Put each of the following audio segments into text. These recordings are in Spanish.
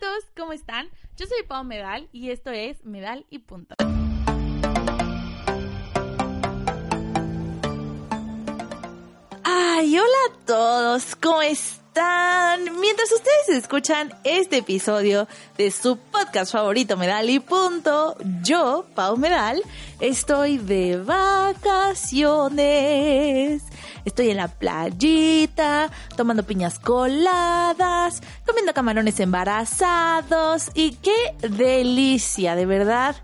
A todos, ¿cómo están? Yo soy Pau Medal y esto es Medal y Punto. Ay, hola a todos, ¿cómo están? Mientras ustedes escuchan este episodio de su podcast favorito, Medal y Punto, yo, Pau Medal, estoy de vacaciones. Estoy en la playita, tomando piñas coladas, comiendo camarones embarazados y qué delicia, de verdad.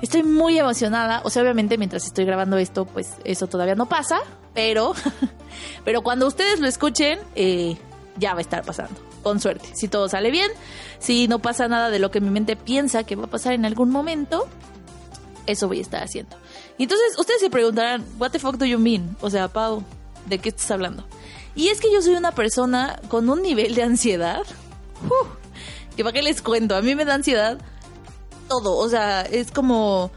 Estoy muy emocionada, o sea, obviamente mientras estoy grabando esto, pues eso todavía no pasa, pero, pero cuando ustedes lo escuchen, eh, ya va a estar pasando, con suerte. Si todo sale bien, si no pasa nada de lo que mi mente piensa que va a pasar en algún momento, eso voy a estar haciendo. Y entonces ustedes se preguntarán, what the fuck do you mean? O sea, Pau, ¿de qué estás hablando? Y es que yo soy una persona con un nivel de ansiedad. ¡uh! que para qué les cuento, a mí me da ansiedad todo. O sea, es como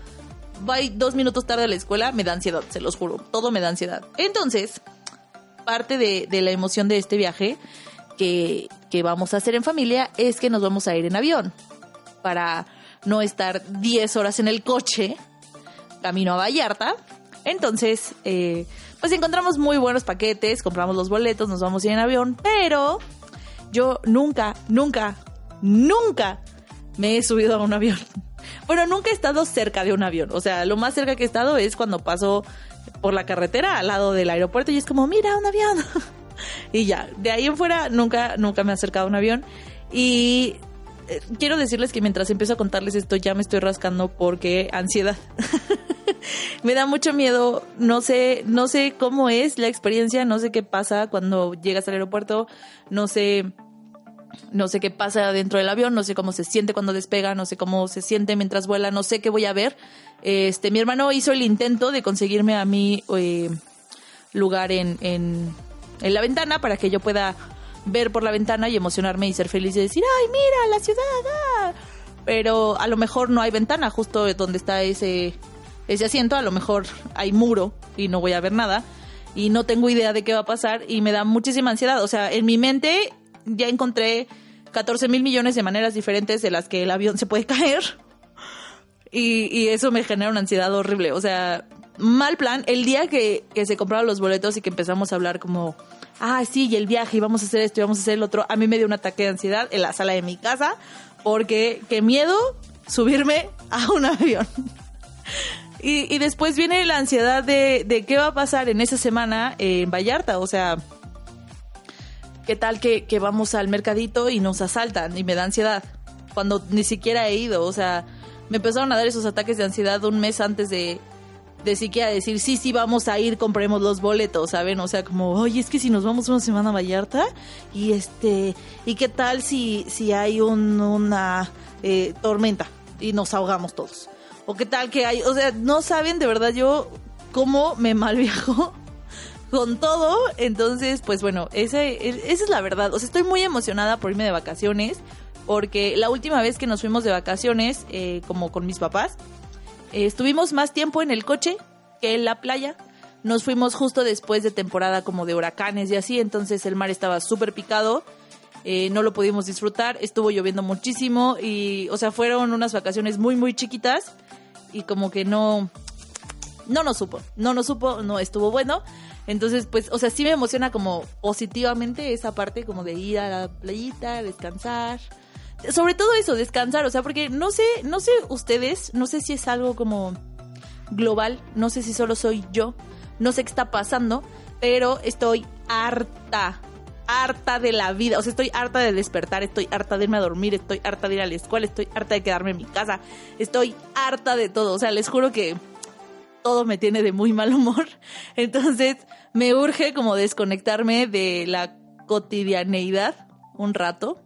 voy dos minutos tarde a la escuela, me da ansiedad, se los juro. Todo me da ansiedad. Entonces, parte de, la emoción de este viaje que, que vamos a hacer en familia es que nos vamos a ir en avión. Para no estar 10 horas en el coche, camino a Vallarta. Entonces, eh, pues encontramos muy buenos paquetes, compramos los boletos, nos vamos a ir en avión, pero yo nunca, nunca, nunca me he subido a un avión. Bueno, nunca he estado cerca de un avión. O sea, lo más cerca que he estado es cuando paso por la carretera al lado del aeropuerto y es como, mira, un avión. y ya, de ahí en fuera nunca, nunca me he acercado a un avión. Y eh, quiero decirles que mientras empiezo a contarles esto ya me estoy rascando porque ansiedad. me da mucho miedo, no sé, no sé cómo es la experiencia, no sé qué pasa cuando llegas al aeropuerto, no sé no sé qué pasa dentro del avión, no sé cómo se siente cuando despega, no sé cómo se siente mientras vuela, no sé qué voy a ver. Este, mi hermano hizo el intento de conseguirme a mí eh, lugar en, en, en la ventana para que yo pueda ver por la ventana y emocionarme y ser feliz y decir, ay, mira, la ciudad. ah". Pero a lo mejor no hay ventana justo donde está ese, ese asiento, a lo mejor hay muro y no voy a ver nada y no tengo idea de qué va a pasar y me da muchísima ansiedad. O sea, en mi mente ya encontré 14 mil millones de maneras diferentes de las que el avión se puede caer. Y, eso me genera una ansiedad horrible. O sea, mal plan. El día que, que se compraron los boletos y que empezamos a hablar como, ah, sí, y el viaje, y vamos a hacer esto, y vamos a hacer el otro, a mí me dio un ataque de ansiedad en la sala de mi casa, porque qué miedo subirme a un avión. Y, y después viene la ansiedad de, de qué va a pasar en esa semana en Vallarta. O sea, ¿qué tal que, que vamos al mercadito y nos asaltan y me da ansiedad? Cuando ni siquiera he ido, o sea, me empezaron a dar esos ataques de ansiedad un mes antes de, de siquiera decir, sí, sí, vamos a ir, compremos los boletos, ¿saben? O sea, como, oye, es que si nos vamos una semana a Vallarta, y este, ¿y qué tal si, si hay un, una eh, tormenta y nos ahogamos todos? ¿O qué tal que hay, o sea, no saben de verdad yo cómo me malviajo con todo. Entonces, pues bueno, ese, esa es la verdad. O sea, estoy muy emocionada por irme de vacaciones. Porque la última vez que nos fuimos de vacaciones, eh, como con mis papás, eh, estuvimos más tiempo en el coche que en la playa. Nos fuimos justo después de temporada como de huracanes y así, entonces el mar estaba súper picado. eh, no lo pudimos disfrutar, estuvo lloviendo muchísimo y, o sea, fueron unas vacaciones muy, muy chiquitas y como que no, no nos supo, no nos supo, no estuvo bueno. Entonces, pues, o sea, sí me emociona como positivamente esa parte como de ir a la playita, descansar. Sobre todo eso, descansar, o sea, porque no sé, no sé ustedes, no sé si es algo como global, no sé si solo soy yo, no sé qué está pasando, pero estoy harta, harta de la vida, o sea, estoy harta de despertar, estoy harta de irme a dormir, estoy harta de ir a la escuela, estoy harta de quedarme en mi casa, estoy harta de todo, o sea, les juro que todo me tiene de muy mal humor. Entonces me urge como desconectarme de la cotidianeidad un rato.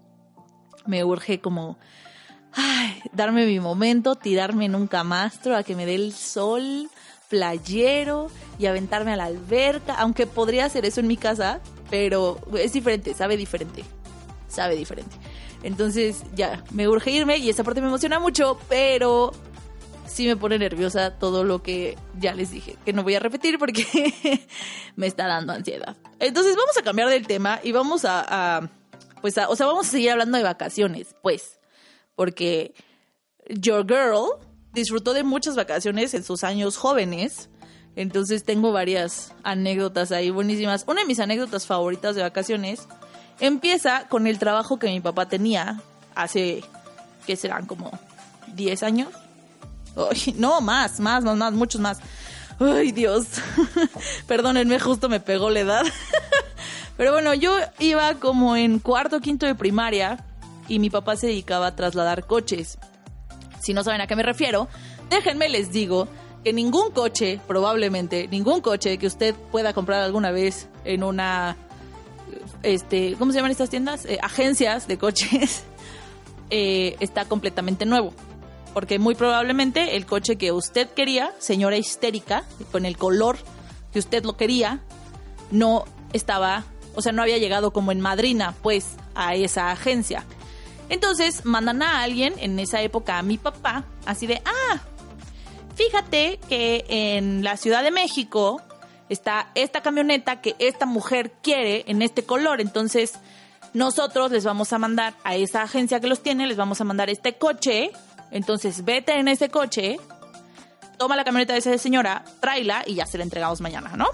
Me urge como ay, darme mi momento, tirarme en un camastro a que me dé el sol playero y aventarme a la alberca, aunque podría hacer eso en mi casa, pero es diferente, sabe diferente, sabe diferente. Entonces ya, me urge irme y esa parte me emociona mucho, pero sí me pone nerviosa todo lo que ya les dije, que no voy a repetir porque me está dando ansiedad. Entonces vamos a cambiar del tema y vamos a, pues, o sea, vamos a seguir hablando de vacaciones, pues, porque Your Girl disfrutó de muchas vacaciones en sus años jóvenes. Entonces tengo varias anécdotas ahí buenísimas. Una de mis anécdotas favoritas de vacaciones empieza con el trabajo que mi papá tenía hace, que serán como 10 años. no, más, más, más, más, muchos más. Ay, Dios. Perdónenme, justo me pegó la edad. Pero bueno, yo iba como en cuarto, quinto de primaria y mi papá se dedicaba a trasladar coches. Si no saben a qué me refiero, déjenme les digo que ningún coche, probablemente, ningún coche que usted pueda comprar alguna vez en una, este, ¿cómo se llaman estas tiendas? Eh, agencias de coches, eh, está completamente nuevo. Porque muy probablemente el coche que usted quería, señora histérica, con el color que usted lo quería, no estaba, o sea, no había llegado como en madrina, pues, a esa agencia. Entonces mandan a alguien, en esa época a mi papá, así de, ah, fíjate que en la Ciudad de México está esta camioneta que esta mujer quiere en este color, entonces nosotros les vamos a mandar a esa agencia que los tiene, les vamos a mandar este coche, entonces vete en ese coche, toma la camioneta de esa señora, tráela y ya se la entregamos mañana, ¿no?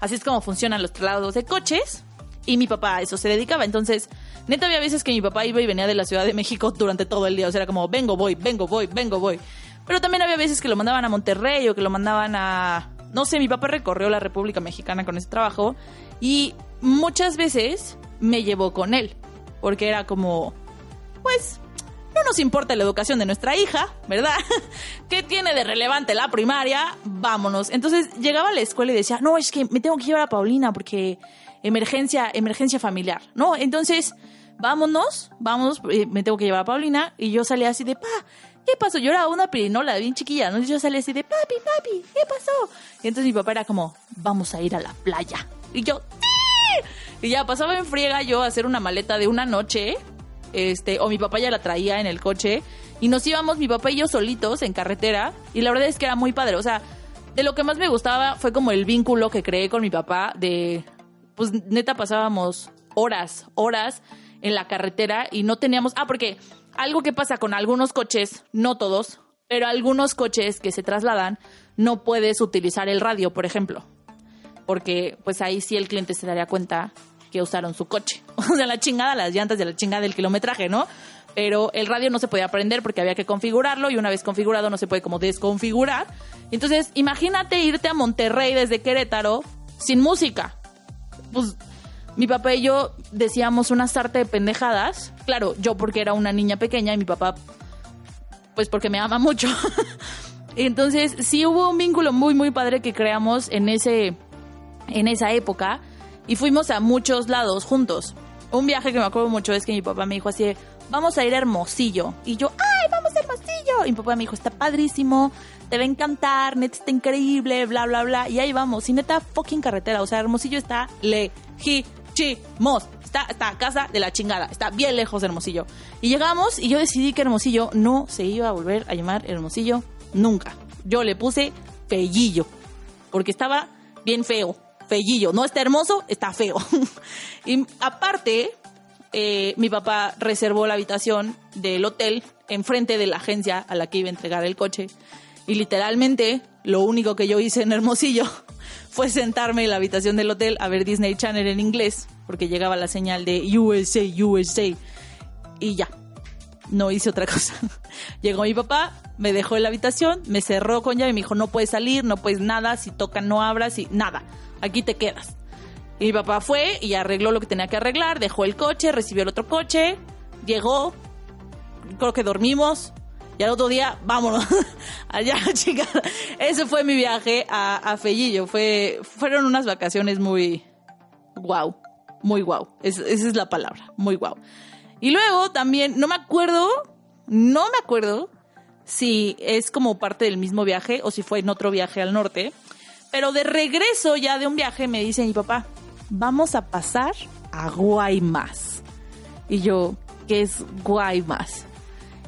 Así es como funcionan los traslados de coches y mi papá a eso se dedicaba, entonces Neta, había veces que mi papá iba y venía de la Ciudad de México durante todo el día. O sea, era como, vengo, voy, vengo, voy, vengo, voy. Pero también había veces que lo mandaban a Monterrey o que lo mandaban a... No sé, mi papá recorrió la República Mexicana con ese trabajo y muchas veces me llevó con él. Porque era como, pues, no nos importa la educación de nuestra hija, ¿verdad? ¿Qué tiene de relevante la primaria? Vámonos. Entonces llegaba a la escuela y decía, no, es que me tengo que llevar a Paulina porque emergencia, emergencia familiar, ¿no? Entonces, vámonos, vámonos, eh, me tengo que llevar a Paulina. Y yo salía así de, pa, ¿qué pasó? Yo era una pirinola bien chiquilla, ¿no? Y yo salía así de, papi, papi, ¿qué pasó? Y entonces mi papá era como, vamos a ir a la playa. Y yo, ¡Sí! Y ya pasaba en friega yo a hacer una maleta de una noche, este, o mi papá ya la traía en el coche. Y nos íbamos, mi papá y yo solitos en carretera. Y la verdad es que era muy padre. O sea, de lo que más me gustaba fue como el vínculo que creé con mi papá de pues neta pasábamos horas, horas en la carretera y no teníamos... Ah, porque algo que pasa con algunos coches, no todos, pero algunos coches que se trasladan, no puedes utilizar el radio, por ejemplo. Porque pues ahí sí el cliente se daría cuenta que usaron su coche. O sea, la chingada, las llantas de la chingada del kilometraje, ¿no? Pero el radio no se podía prender porque había que configurarlo y una vez configurado no se puede como desconfigurar. Entonces, imagínate irte a Monterrey desde Querétaro sin música pues mi papá y yo decíamos una sarta de pendejadas. Claro, yo porque era una niña pequeña y mi papá, pues porque me ama mucho. Entonces, sí hubo un vínculo muy, muy padre que creamos en, ese, en esa época y fuimos a muchos lados juntos. Un viaje que me acuerdo mucho es que mi papá me dijo así, vamos a ir a Hermosillo. Y yo, ¡ay, vamos a Hermosillo! Y mi papá me dijo, está padrísimo, te va a encantar, neta está increíble, bla, bla, bla. Y ahí vamos, y neta fucking carretera. O sea, Hermosillo está lejísimos. Está, está a casa de la chingada. Está bien lejos de Hermosillo. Y llegamos y yo decidí que Hermosillo no se iba a volver a llamar Hermosillo nunca. Yo le puse Fellillo. Porque estaba bien feo. Fellillo. No está hermoso, está feo. y aparte, eh, mi papá reservó la habitación del hotel enfrente de la agencia a la que iba a entregar el coche. Y literalmente lo único que yo hice en Hermosillo fue sentarme en la habitación del hotel a ver Disney Channel en inglés, porque llegaba la señal de USA, USA. Y ya, no hice otra cosa. Llegó mi papá, me dejó en la habitación, me cerró con llave y me dijo, no puedes salir, no puedes nada, si tocan no abras y nada, aquí te quedas. Y mi papá fue y arregló lo que tenía que arreglar, dejó el coche, recibió el otro coche, llegó, creo que dormimos, y al otro día, vámonos. Allá, chicas. Ese fue mi viaje a, a Fellillo. Fue, fueron unas vacaciones muy wow. Muy wow. esa es la palabra. Muy wow. Y luego también, no me acuerdo No me acuerdo si es como parte del mismo viaje o si fue en otro viaje al norte. Pero de regreso ya de un viaje me dice mi papá, vamos a pasar a Guaymas. Y yo, ¿qué es Guaymas?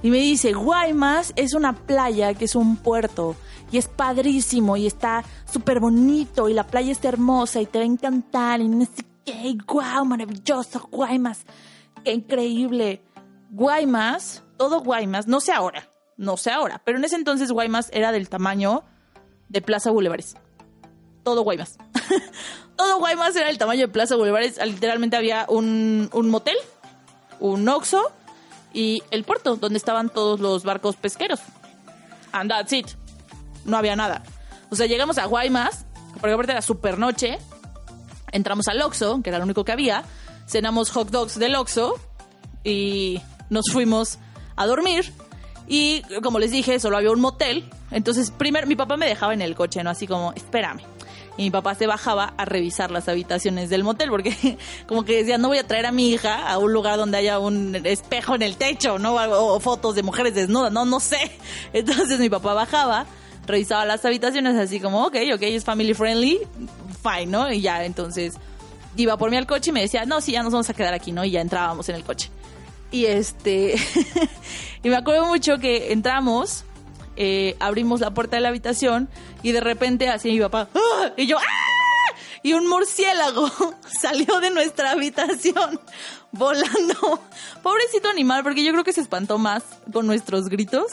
Y me dice, Guaymas es una playa que es un puerto y es padrísimo y está súper bonito y la playa está hermosa y te va a encantar y no sé qué, guau, maravilloso, Guaymas, qué increíble. Guaymas, todo Guaymas, no sé ahora, no sé ahora, pero en ese entonces Guaymas era del tamaño de Plaza Bulevares. Todo Guaymas. todo Guaymas era del tamaño de Plaza Bulevares. Literalmente había un, un motel, un Oxxo y el puerto donde estaban todos los barcos pesqueros. And that's it. No había nada. O sea, llegamos a Guaymas, porque aparte era super noche. Entramos al Oxxo, que era lo único que había. Cenamos hot dogs del Oxxo y nos fuimos a dormir. Y como les dije, solo había un motel. Entonces, primero mi papá me dejaba en el coche, ¿no? Así como, espérame. Y mi papá se bajaba a revisar las habitaciones del motel, porque como que decía, no voy a traer a mi hija a un lugar donde haya un espejo en el techo, ¿no? O, fotos de mujeres desnudas, no, no sé. Entonces mi papá bajaba, revisaba las habitaciones así como, ok, ok, es family friendly, fine, ¿no? Y ya, entonces iba por mí al coche y me decía, no, sí, ya nos vamos a quedar aquí, ¿no? Y ya entrábamos en el coche. Y este, y me acuerdo mucho que entramos eh, abrimos la puerta de la habitación y de repente así mi papá, ¡Ah! y yo, ¡Ah! y un murciélago salió de nuestra habitación volando. Pobrecito animal, porque yo creo que se espantó más con nuestros gritos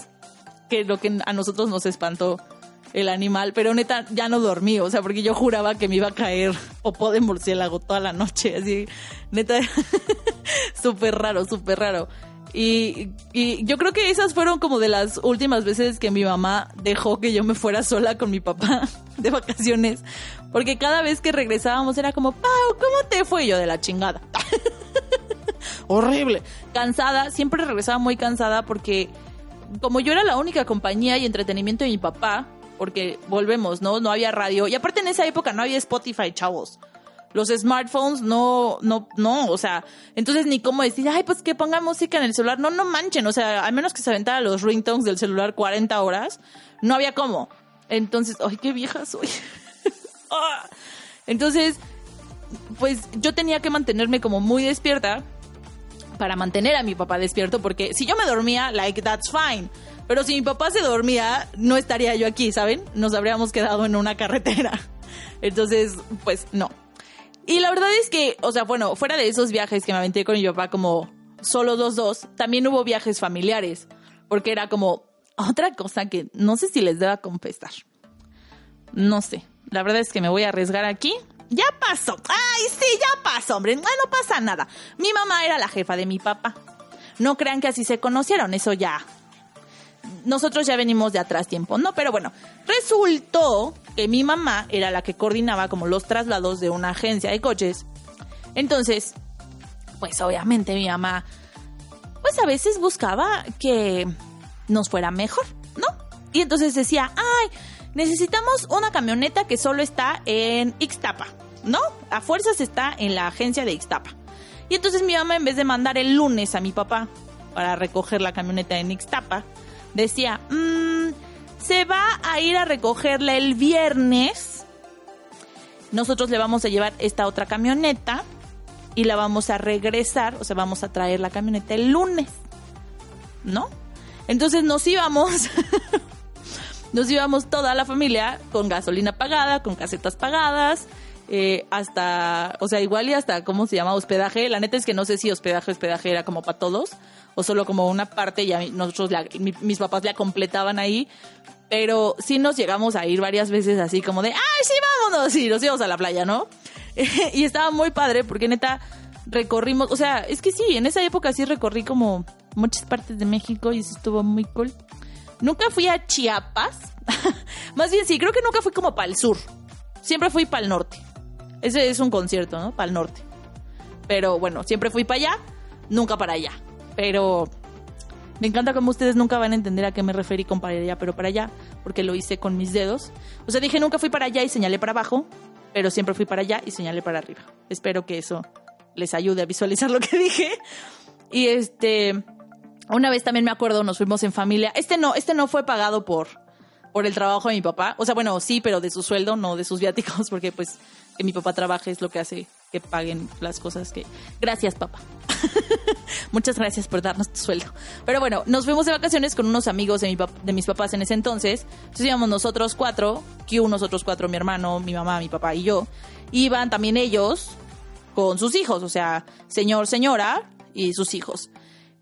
que lo que a nosotros nos espantó el animal, pero neta ya no dormí, o sea, porque yo juraba que me iba a caer popó de murciélago toda la noche, así, neta, súper raro, súper raro. Y, yo creo que esas fueron como de las últimas veces que mi mamá dejó que yo me fuera sola con mi papá de vacaciones. Porque cada vez que regresábamos era como, Pau, ¿cómo te fue? yo de la chingada. Horrible. Cansada, siempre regresaba muy cansada porque como yo era la única compañía y entretenimiento de mi papá, porque volvemos, ¿no? No había radio. Y aparte en esa época no había Spotify, chavos los smartphones no, no, no, o sea, entonces ni cómo decir, ay, pues que ponga música en el celular. No, no manchen, o sea, al menos que se aventara los ringtones del celular 40 horas, no había cómo. Entonces, ay, qué vieja soy. Ah. Entonces, pues yo tenía que mantenerme como muy despierta para mantener a mi papá despierto, porque si yo me dormía, like, that's fine. Pero si mi papá se dormía, no estaría yo aquí, ¿saben? Nos habríamos quedado en una carretera. Entonces, pues no. Y la verdad es que, o sea, bueno, fuera de esos viajes que me aventé con mi papá como solo dos dos, también hubo viajes familiares, porque era como otra cosa que no sé si les deba confesar. No sé, la verdad es que me voy a arriesgar aquí. Ya pasó. Ay, sí, ya pasó, hombre. No, no pasa nada. Mi mamá era la jefa de mi papá. No crean que así se conocieron, eso ya. Nosotros ya venimos de atrás tiempo, ¿no? Pero bueno, resultó que mi mamá era la que coordinaba como los traslados de una agencia de coches. Entonces, pues obviamente mi mamá, pues a veces buscaba que nos fuera mejor, ¿no? Y entonces decía, ay, necesitamos una camioneta que solo está en Ixtapa, ¿no? A fuerzas está en la agencia de Ixtapa. Y entonces mi mamá, en vez de mandar el lunes a mi papá para recoger la camioneta en Ixtapa, decía, mmm, se va a ir a recogerla el viernes. Nosotros le vamos a llevar esta otra camioneta y la vamos a regresar, o sea, vamos a traer la camioneta el lunes. ¿No? Entonces nos íbamos, nos íbamos toda la familia con gasolina pagada, con casetas pagadas, eh, hasta, o sea, igual y hasta, ¿cómo se llama? Hospedaje. La neta es que no sé si hospedaje, hospedaje era como para todos o solo como una parte y nosotros, mis papás la completaban ahí. Pero sí nos llegamos a ir varias veces así como de, ¡ay, sí, vámonos! Y nos íbamos a la playa, ¿no? y estaba muy padre porque neta recorrimos, o sea, es que sí, en esa época sí recorrí como muchas partes de México y eso estuvo muy cool. Nunca fui a Chiapas. Más bien sí, creo que nunca fui como para el sur. Siempre fui para el norte. Ese es un concierto, ¿no? Para el norte. Pero bueno, siempre fui para allá, nunca para allá. Pero me encanta como ustedes nunca van a entender a qué me referí con para allá, pero para allá, porque lo hice con mis dedos. O sea, dije nunca fui para allá y señalé para abajo, pero siempre fui para allá y señalé para arriba. Espero que eso les ayude a visualizar lo que dije. Y este, Una vez también me acuerdo, nos fuimos en familia. Este no, este no fue pagado por, por el trabajo de mi papá. O sea, bueno, sí, pero de su sueldo, no de sus viáticos, porque pues que mi papá trabaje es lo que hace que paguen las cosas que... Gracias, papá. Muchas gracias por darnos tu sueldo. Pero bueno, nos fuimos de vacaciones con unos amigos de, mi de mis papás en ese entonces. Entonces íbamos nosotros cuatro, Q, nosotros cuatro, mi hermano, mi mamá, mi papá y yo. Iban también ellos con sus hijos, o sea, señor, señora y sus hijos.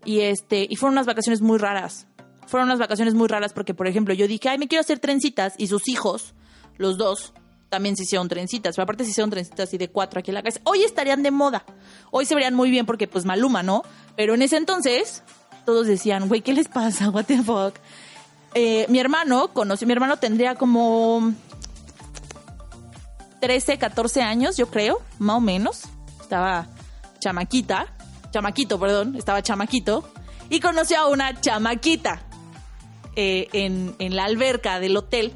Y este, y fueron unas vacaciones muy raras. Fueron unas vacaciones muy raras porque, por ejemplo, yo dije, ay, me quiero hacer trencitas y sus hijos, los dos, también se hicieron trencitas. Pero aparte se hicieron trencitas así de cuatro aquí en la casa. Hoy estarían de moda. Hoy se verían muy bien porque pues Maluma, ¿no? Pero en ese entonces todos decían, güey, ¿qué les pasa? What the fuck? Eh, mi hermano conoció, mi hermano tendría como 13, 14 años, yo creo, más o menos. Estaba chamaquita, chamaquito, perdón, estaba chamaquito. Y conoció a una chamaquita eh, en, en la alberca del hotel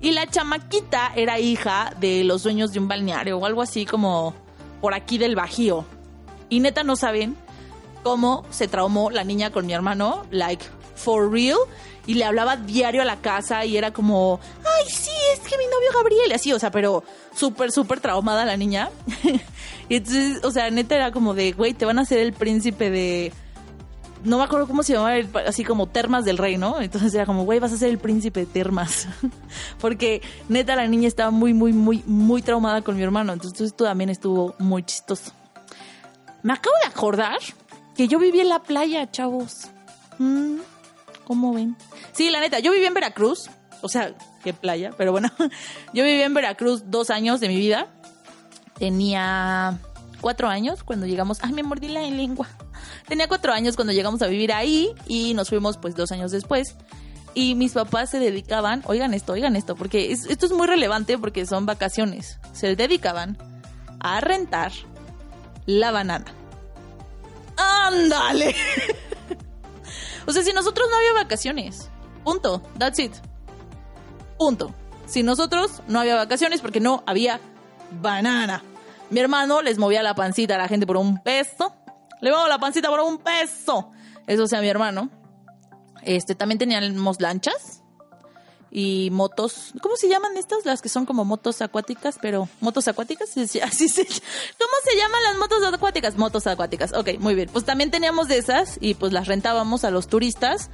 y la chamaquita era hija de los dueños de un balneario o algo así como por aquí del Bajío. Y neta no saben cómo se traumó la niña con mi hermano, like, for real. Y le hablaba diario a la casa y era como, ay, sí, es que mi novio Gabriel, así, o sea, pero súper, súper traumada la niña. y entonces, o sea, neta era como de, güey, te van a hacer el príncipe de no me acuerdo cómo se llamaba, así como Termas del Rey, ¿no? Entonces era como, güey, vas a ser el príncipe de Termas. Porque neta la niña estaba muy, muy, muy, muy traumada con mi hermano. Entonces esto también estuvo muy chistoso. Me acabo de acordar que yo viví en la playa, chavos. Mm, ¿Cómo ven? Sí, la neta, yo viví en Veracruz. O sea, qué playa, pero bueno. Yo viví en Veracruz dos años de mi vida. Tenía cuatro años cuando llegamos. Ay, me mordí la lengua. Tenía cuatro años cuando llegamos a vivir ahí y nos fuimos pues dos años después. Y mis papás se dedicaban, oigan esto, oigan esto, porque esto es muy relevante porque son vacaciones. Se dedicaban a rentar la banana. ¡Ándale! o sea, si nosotros no había vacaciones. Punto. That's it. Punto. Si nosotros no había vacaciones porque no había banana. Mi hermano les movía la pancita a la gente por un peso. Le muevo la pancita por un peso. Eso sea mi hermano. Este, también teníamos lanchas y motos. ¿Cómo se llaman estas? Las que son como motos acuáticas, pero motos acuáticas, así se. ¿Cómo se llaman las motos acuáticas? Motos acuáticas. Ok, muy bien. Pues también teníamos de esas y pues las rentábamos a los turistas.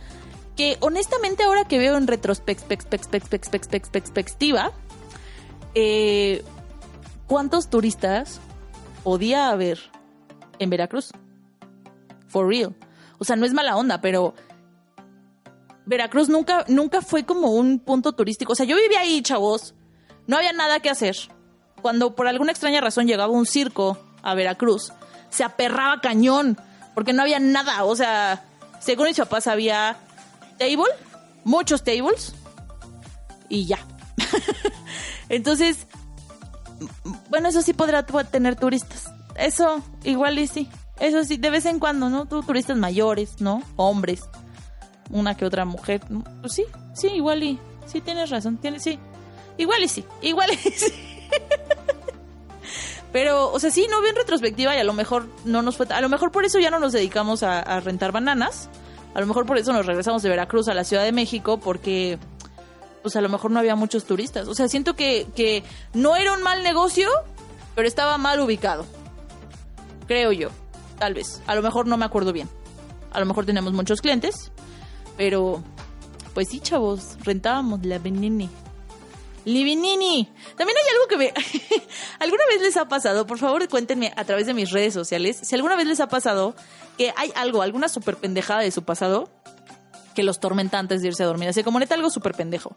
Que honestamente ahora que veo en retrospectiva, eh, ¿cuántos turistas podía haber en Veracruz? Real. O sea, no es mala onda, pero Veracruz nunca, nunca fue como un punto turístico. O sea, yo vivía ahí, chavos. No había nada que hacer. Cuando por alguna extraña razón llegaba un circo a Veracruz, se aperraba cañón, porque no había nada. O sea, según mis papás había table, muchos tables, y ya. Entonces, bueno, eso sí podrá tener turistas. Eso igual y sí. Eso sí, de vez en cuando, ¿no? Tú, turistas mayores, ¿no? Hombres. Una que otra mujer. Pues sí, sí, igual y. Sí, tienes razón. Tienes, sí. Igual y sí. Igual y sí. Pero, o sea, sí, no bien retrospectiva y a lo mejor no nos fue. A lo mejor por eso ya no nos dedicamos a, a rentar bananas. A lo mejor por eso nos regresamos de Veracruz a la Ciudad de México porque pues a lo mejor no había muchos turistas. O sea, siento que, que no era un mal negocio, pero estaba mal ubicado. Creo yo. Tal vez. A lo mejor no me acuerdo bien. A lo mejor tenemos muchos clientes. Pero, pues sí, chavos, rentábamos la Benini. Livinini. También hay algo que me... ¿Alguna vez les ha pasado? Por favor, cuéntenme a través de mis redes sociales. Si alguna vez les ha pasado que hay algo, alguna super pendejada de su pasado que los tormenta antes de irse a dormir. Así como neta algo súper pendejo.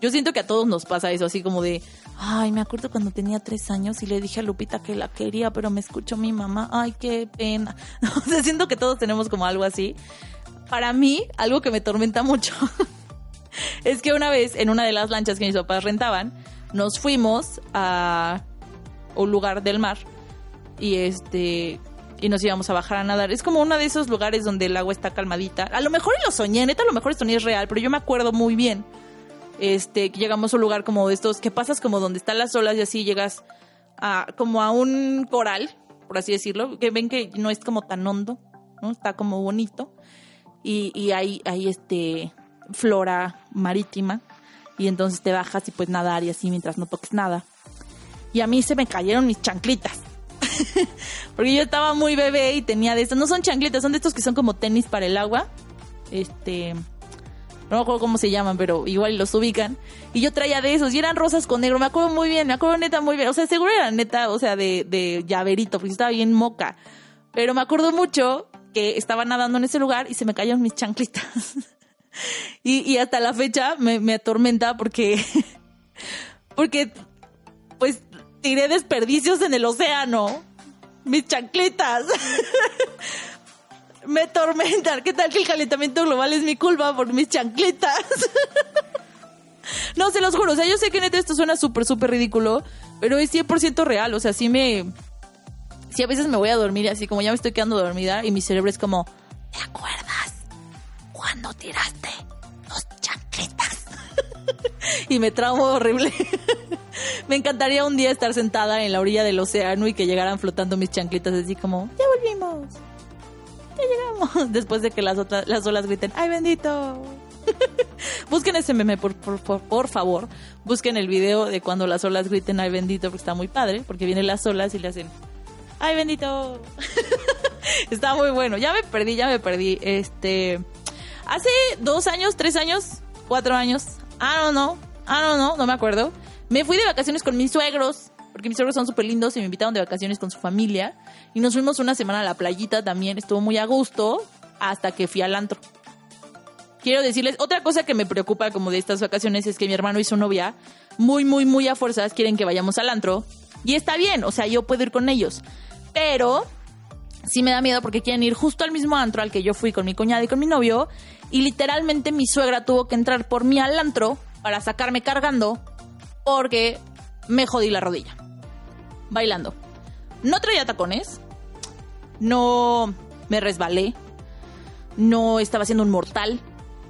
Yo siento que a todos nos pasa eso, así como de, ay, me acuerdo cuando tenía tres años y le dije a Lupita que la quería, pero me escuchó mi mamá, ay, qué pena. O sea, siento que todos tenemos como algo así. Para mí, algo que me tormenta mucho es que una vez en una de las lanchas que mis papás rentaban, nos fuimos a un lugar del mar y este y nos íbamos a bajar a nadar. Es como uno de esos lugares donde el agua está calmadita. A lo mejor lo soñé, neta, a lo mejor esto ni es real, pero yo me acuerdo muy bien. Este, llegamos a un lugar como de estos, que pasas como donde están las olas y así llegas como a un coral, por así decirlo, que ven que no es como tan hondo, ¿no? Está como bonito. y, y hay, hay este flora marítima y entonces te bajas y pues nadar y así mientras no toques nada. Y a mí se me cayeron mis chanclitas. Porque yo estaba muy bebé y tenía de estos, no son chanclitas, son de estos que son como tenis para el agua. Este, no me acuerdo cómo se llaman, pero igual los ubican. Y yo traía de esos y eran rosas con negro, me acuerdo muy bien, me acuerdo neta muy bien. O sea, seguro era neta, o sea, de, de llaverito, porque estaba bien moca. Pero me acuerdo mucho que estaba nadando en ese lugar y se me cayeron mis chanclitas. y, y hasta la fecha me, me atormenta porque, porque, pues, tiré desperdicios en el océano. Mis chanclitas. me tormentan. ¿Qué tal que el calentamiento global es mi culpa por mis chanclitas? no, se los juro. O sea, yo sé que neta esto suena súper, súper ridículo, pero es 100% real. O sea, sí me... Sí, a veces me voy a dormir así como ya me estoy quedando dormida y mi cerebro es como, ¿te acuerdas cuando tiraste los chanclitas? y me traumo horrible. me encantaría un día estar sentada en la orilla del océano y que llegaran flotando mis chanclitas así como, ya volvimos. Ya llegamos. Después de que las, otras, las olas griten, ¡ay bendito! Busquen ese meme, por, por, por, favor. Busquen el video de cuando las olas griten, ¡ay bendito! Porque está muy padre, porque vienen las olas y le hacen, ¡ay bendito! está muy bueno. Ya me perdí, ya me perdí. Este. Hace dos años, tres años, cuatro años. Ah, no, no. Ah, no, no, no me acuerdo. Me fui de vacaciones con mis suegros, porque mis suegros son súper lindos y me invitaron de vacaciones con su familia. Y nos fuimos una semana a la playita también, estuvo muy a gusto, hasta que fui al antro. Quiero decirles, otra cosa que me preocupa como de estas vacaciones es que mi hermano y su novia, muy, muy, muy a fuerzas, quieren que vayamos al antro. Y está bien, o sea, yo puedo ir con ellos. Pero sí me da miedo porque quieren ir justo al mismo antro al que yo fui con mi cuñada y con mi novio. Y literalmente mi suegra tuvo que entrar por mí al antro para sacarme cargando porque me jodí la rodilla. Bailando. No traía tacones. No me resbalé. No estaba haciendo un mortal.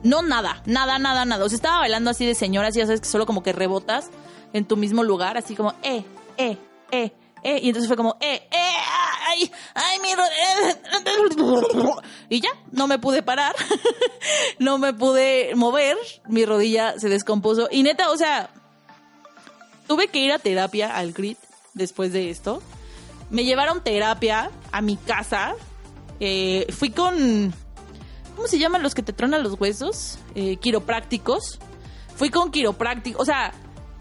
No nada, nada, nada, nada. O sea, estaba bailando así de señoras y ya sabes que solo como que rebotas en tu mismo lugar, así como, eh, eh, eh, eh. Y entonces fue como, eh, eh, ay, ay, mi rodilla. Y ya, no me pude parar. no me pude mover. Mi rodilla se descompuso. Y neta, o sea, tuve que ir a terapia al CRIT después de esto. Me llevaron terapia a mi casa. Eh, fui con. ¿Cómo se llaman los que te tronan los huesos? Eh, quiroprácticos. Fui con quiropráctico. O sea,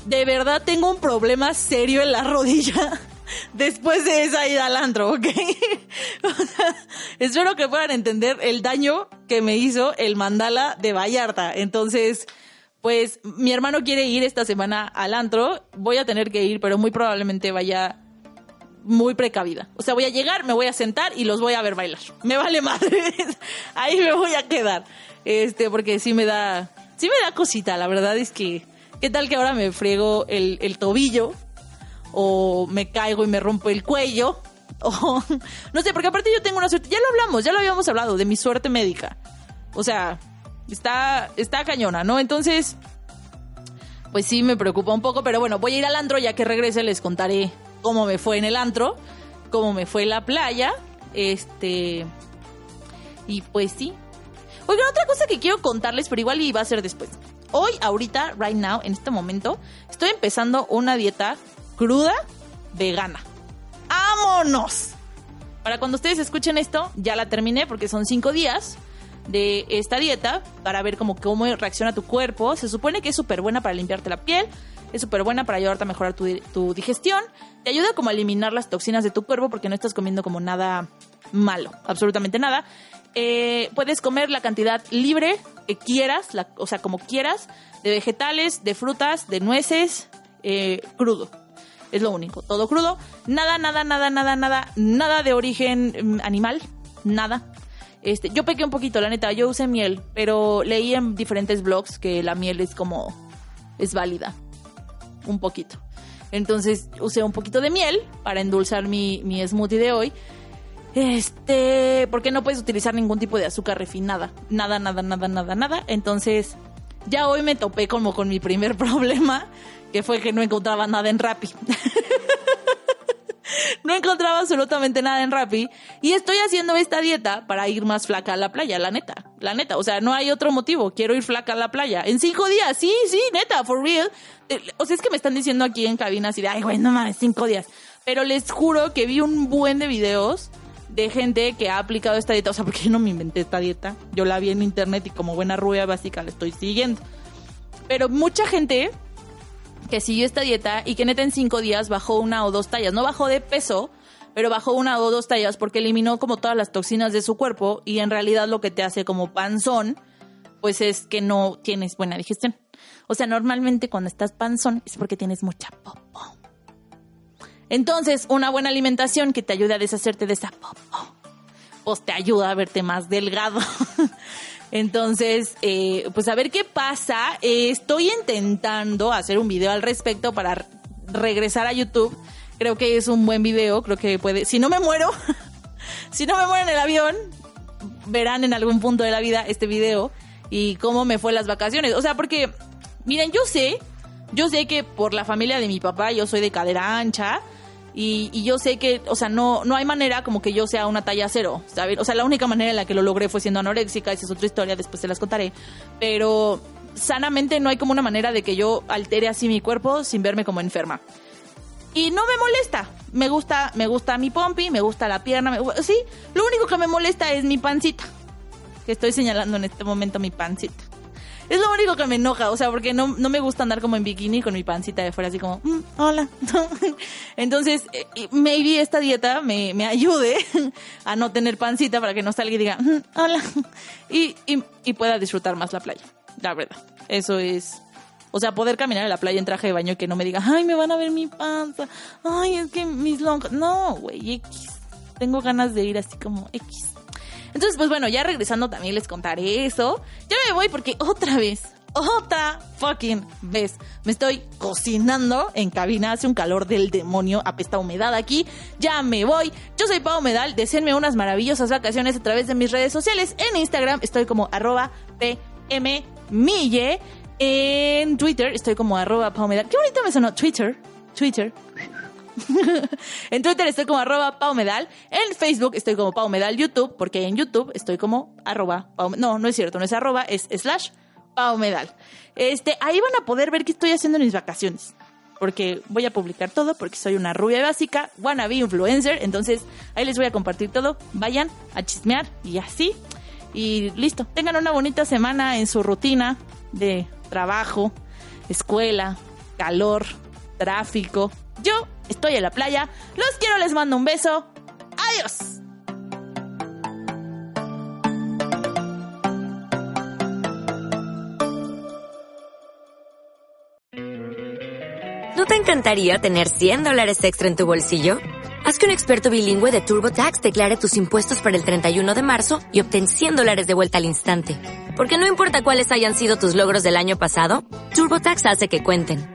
de verdad tengo un problema serio en la rodilla después de esa ida al antro, ¿ok? o sea, espero que puedan entender el daño que me hizo el mandala de Vallarta. Entonces, pues mi hermano quiere ir esta semana al antro. Voy a tener que ir, pero muy probablemente vaya muy precavida. O sea, voy a llegar, me voy a sentar y los voy a ver bailar. Me vale madre. Ahí me voy a quedar. Este, porque sí me da, sí me da cosita. La verdad es que, ¿qué tal que ahora me friego el, tobillo? O me caigo y me rompo el cuello. No sé, porque aparte yo tengo una suerte. Ya lo hablamos, ya lo habíamos hablado de mi suerte médica. O sea, está, está cañona, ¿no? Entonces, pues sí me preocupa un poco, pero bueno, voy a ir al antro, ya que regrese les contaré cómo me fue en el antro, cómo me fue la playa, este, y pues sí. Oigan, otra cosa que quiero contarles, pero igual iba a ser después. Hoy, ahorita, right now, en este momento, estoy empezando una dieta cruda vegana. ¡Vámonos! Para cuando ustedes escuchen esto, ya la terminé porque son cinco días de esta dieta para ver cómo, reacciona tu cuerpo. Se supone que es súper buena para limpiarte la piel, es súper buena para ayudarte a mejorar tu, digestión, te ayuda como a eliminar las toxinas de tu cuerpo porque no estás comiendo como nada malo, absolutamente nada. Eh, puedes comer la cantidad libre que quieras, o sea, como quieras, de vegetales, de frutas, de nueces, eh, crudo. Es lo único, todo crudo. Nada, nada, nada, nada, nada, nada de origen animal, nada. Este, yo pequé un poquito, la neta, yo usé miel, pero leí en diferentes blogs que la miel es como, es válida, un poquito. Entonces usé un poquito de miel para endulzar mi, mi smoothie de hoy. Este, porque no puedes utilizar ningún tipo de azúcar refinada. Nada, nada, nada, nada, nada. Entonces, ya hoy me topé como con mi primer problema, que fue que no encontraba nada en Rappi. no encontraba absolutamente nada en Rappi y estoy haciendo esta dieta para ir más flaca a la playa, la neta, la neta, o sea, no hay otro motivo, quiero ir flaca a la playa. En cinco días, sí, sí, neta, for real. Eh, o sea, es que me están diciendo aquí en cabina así de, ay, güey, no mames, cinco días. Pero les juro que vi un buen de videos de gente que ha aplicado esta dieta. O sea, porque yo no me inventé esta dieta. Yo la vi en internet y como buena rubia básica la estoy siguiendo. Pero mucha gente siguió esta dieta y que neta en cinco días bajó una o dos tallas. No bajó de peso, pero bajó una o dos tallas porque eliminó como todas las toxinas de su cuerpo y en realidad lo que te hace como panzón, pues es que no tienes buena digestión. O sea, normalmente cuando estás panzón es porque tienes mucha popo. Entonces, una buena alimentación que te ayude a deshacerte de esa popo, pues te ayuda a verte más delgado. Entonces, eh, pues a ver qué pasa. Estoy intentando hacer un video al respecto para regresar a YouTube. Creo que es un buen video, creo que puede... Si no me muero, si no me muero en el avión, verán en algún punto de la vida este video y cómo me fue las vacaciones. O sea, porque, miren, yo sé, yo sé que por la familia de mi papá yo soy de cadera ancha y, yo sé que, o sea, no, no hay manera como que yo sea una talla cero, ¿sabes? O sea, la única manera en la que lo logré fue siendo anoréxica, esa es otra historia, después se las contaré. Pero sanamente no hay como una manera de que yo altere así mi cuerpo sin verme como enferma. Y no me molesta. Me gusta, me gusta mi pompi, me gusta la pierna. sí, lo único que me molesta es mi pancita. Que estoy señalando en este momento mi pancita. Es lo único que me enoja, o sea, porque no, no me gusta andar como en bikini con mi pancita de fuera, así como, mm, hola. Entonces, eh, maybe esta dieta me, me ayude a no tener pancita para que no salga y diga, mm, hola. Y, y, y pueda disfrutar más la playa, la verdad. Eso es o sea, poder caminar en la playa en traje de baño y que no me diga, ay, me van a ver mi panza, ay, es que mis lonjas. No, güey, X. Tengo ganas de ir así como X. Entonces, pues bueno, ya regresando también les contaré eso. Ya me voy porque otra vez, otra fucking vez me estoy cocinando en cabina. Hace un calor del demonio, apesta humedad aquí. Ya me voy. Yo soy Pau Medal. Deseenme unas maravillosas vacaciones a través de mis redes sociales. En Instagram estoy como arroba pmmille. En Twitter estoy como arroba Pau Medal. Qué bonito me sonó Twitter. Twitter. En Twitter estoy como arroba paumedal. En Facebook estoy como paumedal YouTube, porque en YouTube estoy como arroba No, no es cierto, no es arroba, es slash paumedal. Este, ahí van a poder ver qué estoy haciendo en mis vacaciones. Porque voy a publicar todo, porque soy una rubia básica, wannabe influencer. Entonces, ahí les voy a compartir todo. Vayan a chismear y así. Y listo. Tengan una bonita semana en su rutina de trabajo, escuela, calor, tráfico. Yo estoy en la playa. Los quiero, les mando un beso. Adiós. ¿No te encantaría tener 100 dólares extra en tu bolsillo? Haz que un experto bilingüe de TurboTax declare tus impuestos para el 31 de marzo y obtén 100 dólares de vuelta al instante. Porque no importa cuáles hayan sido tus logros del año pasado, TurboTax hace que cuenten.